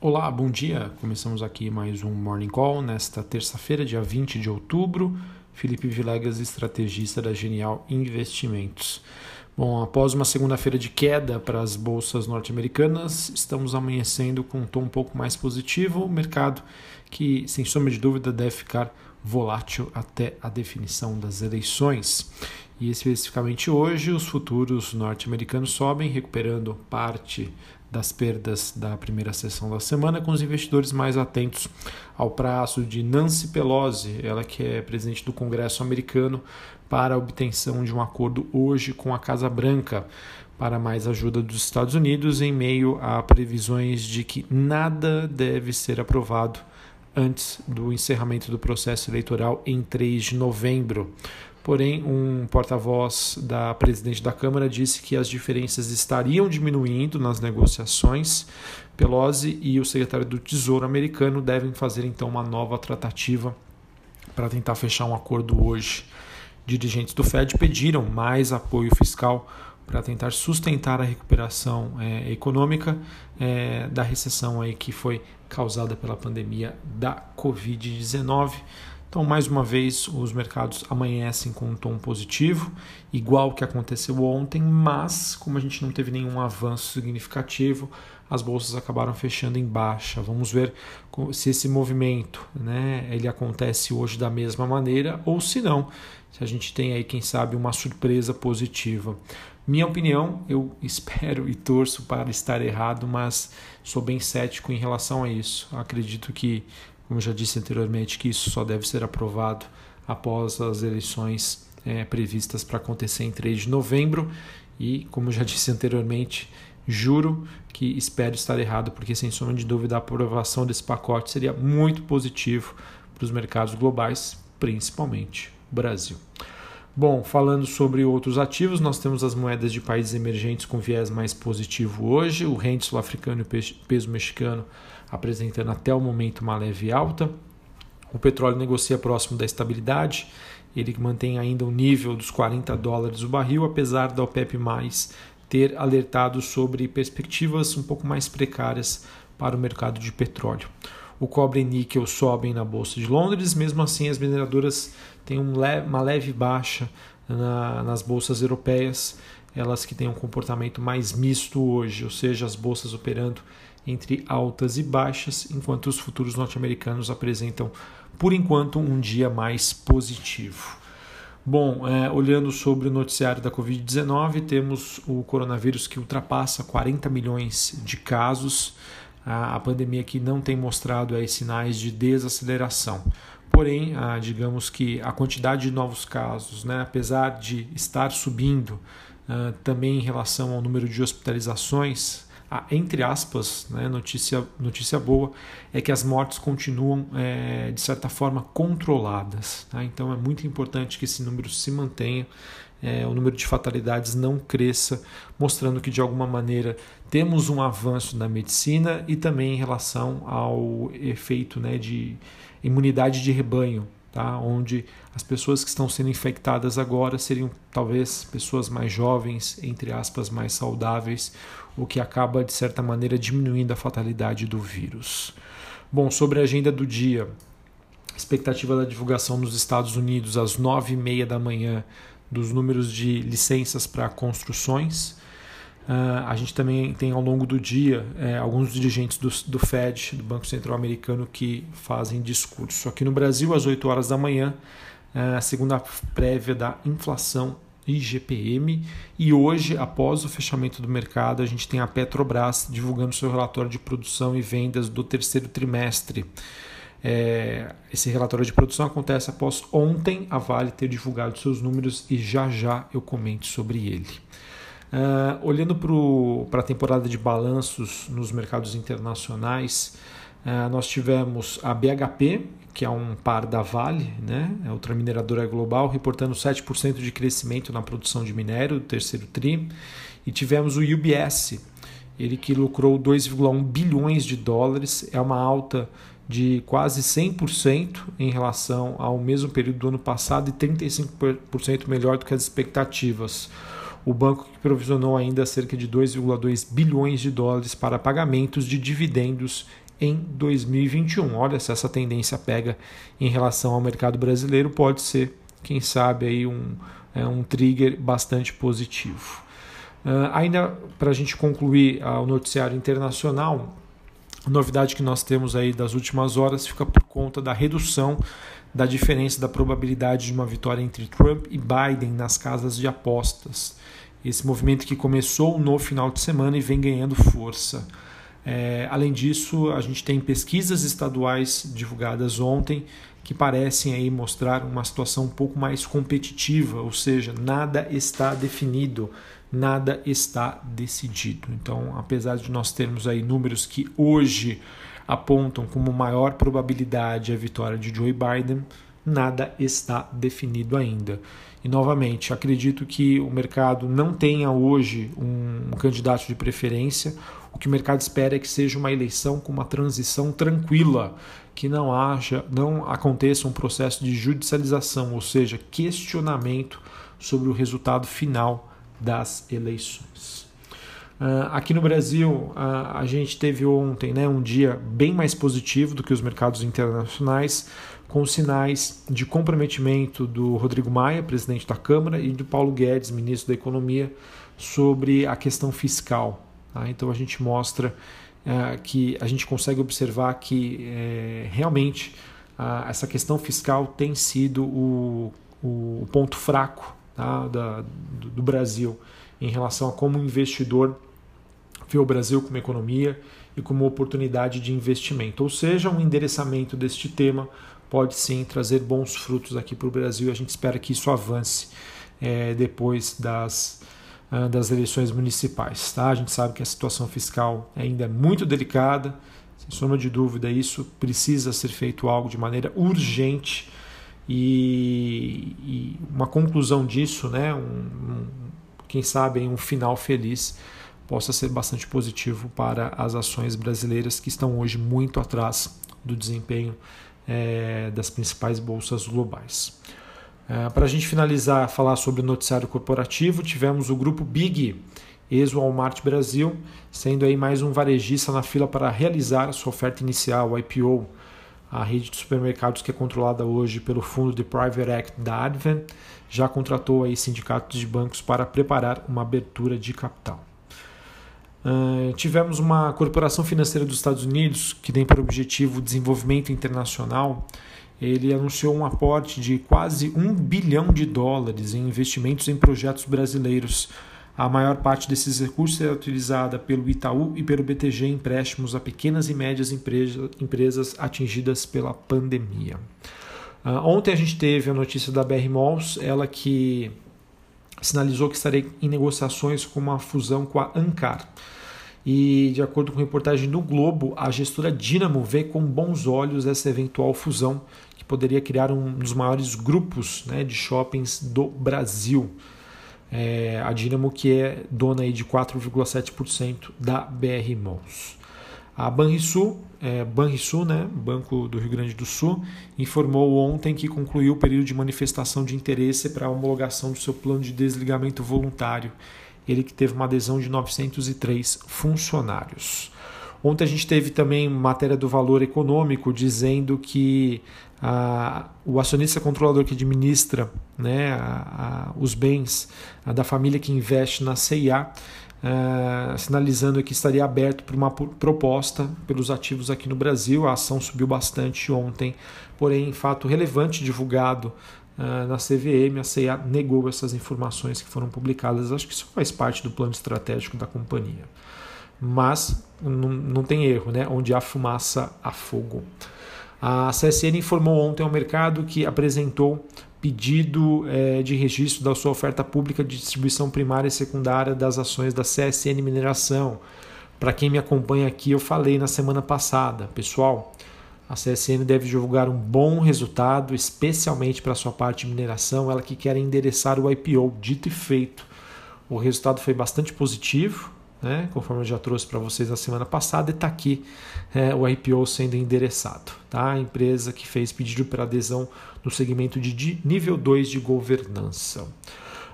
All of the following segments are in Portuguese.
Olá, bom dia. Começamos aqui mais um Morning Call nesta terça-feira, dia 20 de outubro. Felipe Vilegas, estrategista da Genial Investimentos. Bom, após uma segunda-feira de queda para as bolsas norte-americanas, estamos amanhecendo com um tom um pouco mais positivo. O mercado que, sem sombra de dúvida, deve ficar volátil até a definição das eleições. E especificamente hoje, os futuros norte-americanos sobem, recuperando parte das perdas da primeira sessão da semana, com os investidores mais atentos ao prazo de Nancy Pelosi, ela que é presidente do Congresso americano, para a obtenção de um acordo hoje com a Casa Branca para mais ajuda dos Estados Unidos em meio a previsões de que nada deve ser aprovado antes do encerramento do processo eleitoral em 3 de novembro. Porém, um porta-voz da presidente da Câmara disse que as diferenças estariam diminuindo nas negociações. Pelosi e o secretário do Tesouro americano devem fazer então uma nova tratativa para tentar fechar um acordo hoje. Dirigentes do Fed pediram mais apoio fiscal para tentar sustentar a recuperação é, econômica é, da recessão aí que foi causada pela pandemia da Covid-19. Então, mais uma vez, os mercados amanhecem com um tom positivo, igual que aconteceu ontem, mas como a gente não teve nenhum avanço significativo, as bolsas acabaram fechando em baixa. Vamos ver se esse movimento, né, ele acontece hoje da mesma maneira ou se não, se a gente tem aí, quem sabe, uma surpresa positiva. Minha opinião, eu espero e torço para estar errado, mas sou bem cético em relação a isso. Acredito que como já disse anteriormente, que isso só deve ser aprovado após as eleições é, previstas para acontecer em 3 de novembro. E, como já disse anteriormente, juro que espero estar errado, porque sem sombra de dúvida a aprovação desse pacote seria muito positivo para os mercados globais, principalmente o Brasil. Bom, falando sobre outros ativos, nós temos as moedas de países emergentes com viés mais positivo hoje, o rente sul-africano e o peso mexicano apresentando até o momento uma leve alta. O petróleo negocia próximo da estabilidade, ele mantém ainda o nível dos 40 dólares o barril, apesar da OPEP+, ter alertado sobre perspectivas um pouco mais precárias para o mercado de petróleo. O cobre e níquel sobem na Bolsa de Londres, mesmo assim as mineradoras têm uma leve baixa na, nas bolsas europeias, elas que têm um comportamento mais misto hoje, ou seja, as bolsas operando entre altas e baixas, enquanto os futuros norte-americanos apresentam, por enquanto, um dia mais positivo. Bom, é, olhando sobre o noticiário da Covid-19, temos o coronavírus que ultrapassa 40 milhões de casos, a, a pandemia que não tem mostrado aí, sinais de desaceleração. Porém, a, digamos que a quantidade de novos casos, né, apesar de estar subindo, a, também em relação ao número de hospitalizações, a, entre aspas, né, notícia, notícia boa, é que as mortes continuam, é, de certa forma, controladas. Tá? Então é muito importante que esse número se mantenha, é, o número de fatalidades não cresça, mostrando que, de alguma maneira, temos um avanço na medicina e também em relação ao efeito né, de imunidade de rebanho tá? onde as pessoas que estão sendo infectadas agora seriam talvez pessoas mais jovens, entre aspas, mais saudáveis, o que acaba de certa maneira diminuindo a fatalidade do vírus. Bom, sobre a agenda do dia, expectativa da divulgação nos Estados Unidos às nove e meia da manhã dos números de licenças para construções. Uh, a gente também tem ao longo do dia é, alguns dirigentes do, do, Fed, do Banco Central Americano, que fazem discurso. Aqui no Brasil, às 8 horas da manhã, uh, a segunda prévia da inflação IGPM. E hoje, após o fechamento do mercado, a gente tem a Petrobras divulgando seu relatório de produção e vendas do terceiro trimestre. É, esse relatório de produção acontece após ontem a Vale ter divulgado seus números e já já eu comento sobre ele. Uh, olhando para a temporada de balanços nos mercados internacionais, uh, nós tivemos a BHP, que é um par da Vale, né? é outra mineradora global, reportando 7% de crescimento na produção de minério do terceiro TRI. E tivemos o UBS, ele que lucrou 2,1 bilhões de dólares, é uma alta de quase 100% em relação ao mesmo período do ano passado e 35% melhor do que as expectativas o banco que provisionou ainda cerca de 2,2 bilhões de dólares para pagamentos de dividendos em 2021. Olha, se essa tendência pega em relação ao mercado brasileiro, pode ser, quem sabe, aí um, é, um trigger bastante positivo. Uh, ainda para a gente concluir uh, o noticiário internacional, a novidade que nós temos aí das últimas horas fica por conta da redução da diferença da probabilidade de uma vitória entre Trump e Biden nas casas de apostas. Esse movimento que começou no final de semana e vem ganhando força. É, além disso, a gente tem pesquisas estaduais divulgadas ontem que parecem aí mostrar uma situação um pouco mais competitiva, ou seja, nada está definido, nada está decidido. Então, apesar de nós termos aí números que hoje apontam como maior probabilidade a vitória de Joe Biden, nada está definido ainda. E novamente, acredito que o mercado não tenha hoje um candidato de preferência. O que o mercado espera é que seja uma eleição com uma transição tranquila, que não haja, não aconteça um processo de judicialização, ou seja, questionamento sobre o resultado final das eleições. Uh, aqui no Brasil, uh, a gente teve ontem né, um dia bem mais positivo do que os mercados internacionais, com sinais de comprometimento do Rodrigo Maia, presidente da Câmara, e do Paulo Guedes, ministro da Economia, sobre a questão fiscal. Tá? Então a gente mostra uh, que a gente consegue observar que é, realmente essa questão fiscal tem sido o, o ponto fraco tá? da, do, do Brasil em relação a como o investidor vê o Brasil como economia e como oportunidade de investimento. Ou seja, um endereçamento deste tema pode sim trazer bons frutos aqui para o Brasil e a gente espera que isso avance é, depois das, ah, das eleições municipais. Tá? A gente sabe que a situação fiscal ainda é muito delicada, sem sombra de dúvida, isso precisa ser feito algo de maneira urgente e, e uma conclusão disso, né, um, um, quem sabe um final feliz possa ser bastante positivo para as ações brasileiras que estão hoje muito atrás do desempenho é, das principais bolsas globais. É, para a gente finalizar, falar sobre o noticiário corporativo, tivemos o grupo Big, ex-Walmart Brasil, sendo aí mais um varejista na fila para realizar sua oferta inicial, o IPO. A rede de supermercados que é controlada hoje pelo fundo de Private Act da Advent já contratou aí sindicatos de bancos para preparar uma abertura de capital. Tivemos uma corporação financeira dos Estados Unidos que tem por objetivo o desenvolvimento internacional. Ele anunciou um aporte de quase um bilhão de dólares em investimentos em projetos brasileiros. A maior parte desses recursos é utilizada pelo Itaú e pelo BTG em empréstimos a pequenas e médias empresa, empresas atingidas pela pandemia. Uh, ontem a gente teve a notícia da BR Malls, ela que sinalizou que estaria em negociações com uma fusão com a Ancar. E, de acordo com reportagem do Globo, a gestora Dynamo vê com bons olhos essa eventual fusão, que poderia criar um dos maiores grupos né, de shoppings do Brasil. É, a Dynamo, que é dona aí de 4,7% da BR Malls. A Banrisul, é, Banrisul, né, Banco do Rio Grande do Sul, informou ontem que concluiu o período de manifestação de interesse para a homologação do seu plano de desligamento voluntário. Ele que teve uma adesão de 903 funcionários. Ontem a gente teve também matéria do valor econômico dizendo que a, o acionista controlador que administra né, a, a, os bens da família que investe na CIA é, sinalizando que estaria aberto para uma proposta pelos ativos aqui no Brasil. A ação subiu bastante ontem, porém, fato relevante divulgado é, na CVM, a CIA negou essas informações que foram publicadas. Acho que isso faz parte do plano estratégico da companhia. Mas não, não tem erro, né? onde há fumaça, há fogo. A CSN informou ontem ao mercado que apresentou pedido é, de registro da sua oferta pública de distribuição primária e secundária das ações da CSN Mineração. Para quem me acompanha aqui, eu falei na semana passada, pessoal, a CSN deve divulgar um bom resultado, especialmente para sua parte de mineração, ela que quer endereçar o IPO, dito e feito. O resultado foi bastante positivo, né? conforme eu já trouxe para vocês na semana passada, e está aqui é, o IPO sendo endereçado. Tá? A empresa que fez pedido para adesão no segmento de nível 2 de governança.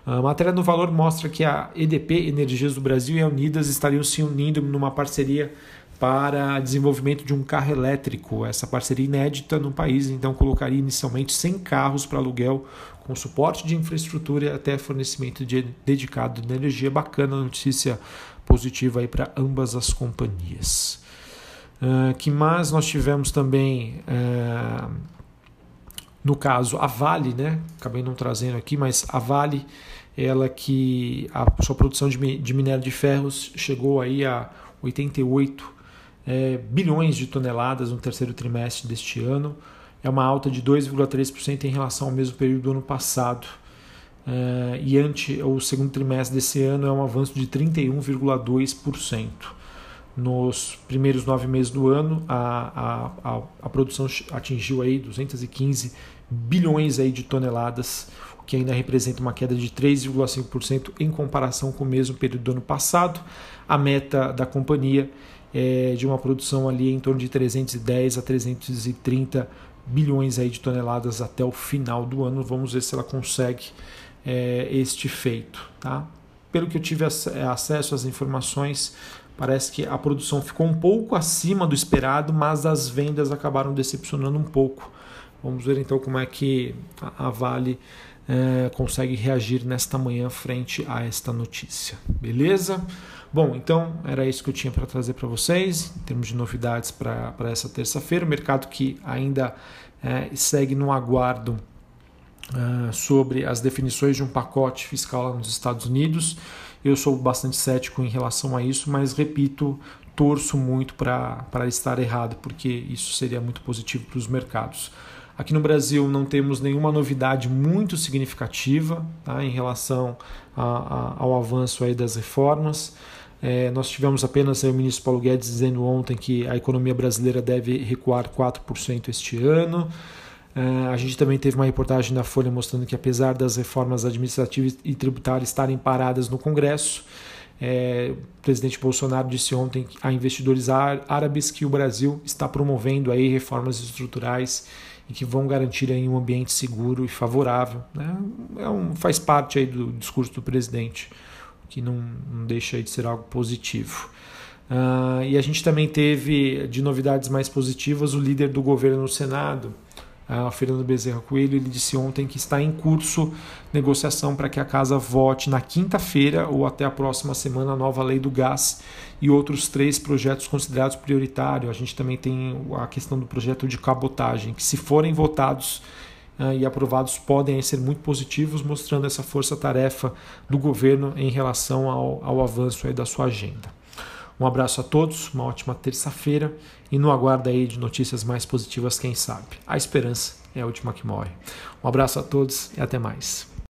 A matéria no valor mostra que a EDP Energias do Brasil e a Unidas estariam se unindo numa parceria para desenvolvimento de um carro elétrico. Essa parceria inédita no país, então colocaria inicialmente 100 carros para aluguel com suporte de infraestrutura até fornecimento de dedicado de energia. Bacana notícia positiva aí para ambas as companhias. Uh, que mais nós tivemos também uh, no caso a Vale, né? Acabei não trazendo aqui, mas a Vale, ela que a sua produção de, de minério de ferros chegou aí a 88 é, bilhões de toneladas no terceiro trimestre deste ano. É uma alta de 2,3% em relação ao mesmo período do ano passado. É, e ante o segundo trimestre desse ano é um avanço de 31,2%. Nos primeiros nove meses do ano, a, a, a, a, produção atingiu aí 215 bilhões aí de toneladas, o que ainda representa uma queda de 3,5% em comparação com o mesmo período do ano passado. A meta da companhia é de uma produção ali em torno de 310 a 330 bilhões aí de toneladas até o final do ano. Vamos ver se ela consegue é, este feito. Tá? Pelo que eu tive acesso às informações, parece que a produção ficou um pouco acima do esperado, mas as vendas acabaram decepcionando um pouco. Vamos ver então como é que a Vale é, consegue reagir nesta manhã frente a esta notícia. Beleza? Bom, então era isso que eu tinha para trazer para vocês em termos de novidades para essa terça-feira. O mercado que ainda é, segue no aguardo uh, sobre as definições de um pacote fiscal nos Estados Unidos. Eu sou bastante cético em relação a isso, mas repito, torço muito para estar errado, porque isso seria muito positivo para os mercados. Aqui no Brasil não temos nenhuma novidade muito significativa tá, em relação a, a, ao avanço aí das reformas. É, nós tivemos apenas o ministro Paulo Guedes dizendo ontem que a economia brasileira deve recuar 4% este ano. Uh, a gente também teve uma reportagem da Folha mostrando que, apesar das reformas administrativas e tributárias estarem paradas no Congresso, é, o presidente Bolsonaro disse ontem a investidores árabes que o Brasil está promovendo aí reformas estruturais e que vão garantir aí um ambiente seguro e favorável. Né? É um, faz parte aí do discurso do presidente, que não, não deixa de ser algo positivo. Uh, e a gente também teve, de novidades mais positivas, o líder do governo no Senado, a Fernando Bezerra Coelho, ele disse ontem que está em curso negociação para que a casa vote na quinta-feira ou até a próxima semana a nova lei do gás e outros três projetos considerados prioritários. A gente também tem a questão do projeto de cabotagem, que se forem votados uh, e aprovados podem ser muito positivos, mostrando essa força-tarefa do governo em relação ao, ao avanço da sua agenda. Um abraço a todos, uma ótima terça-feira e no aguardo aí de notícias mais positivas, quem sabe. A esperança é a última que morre. Um abraço a todos e até mais.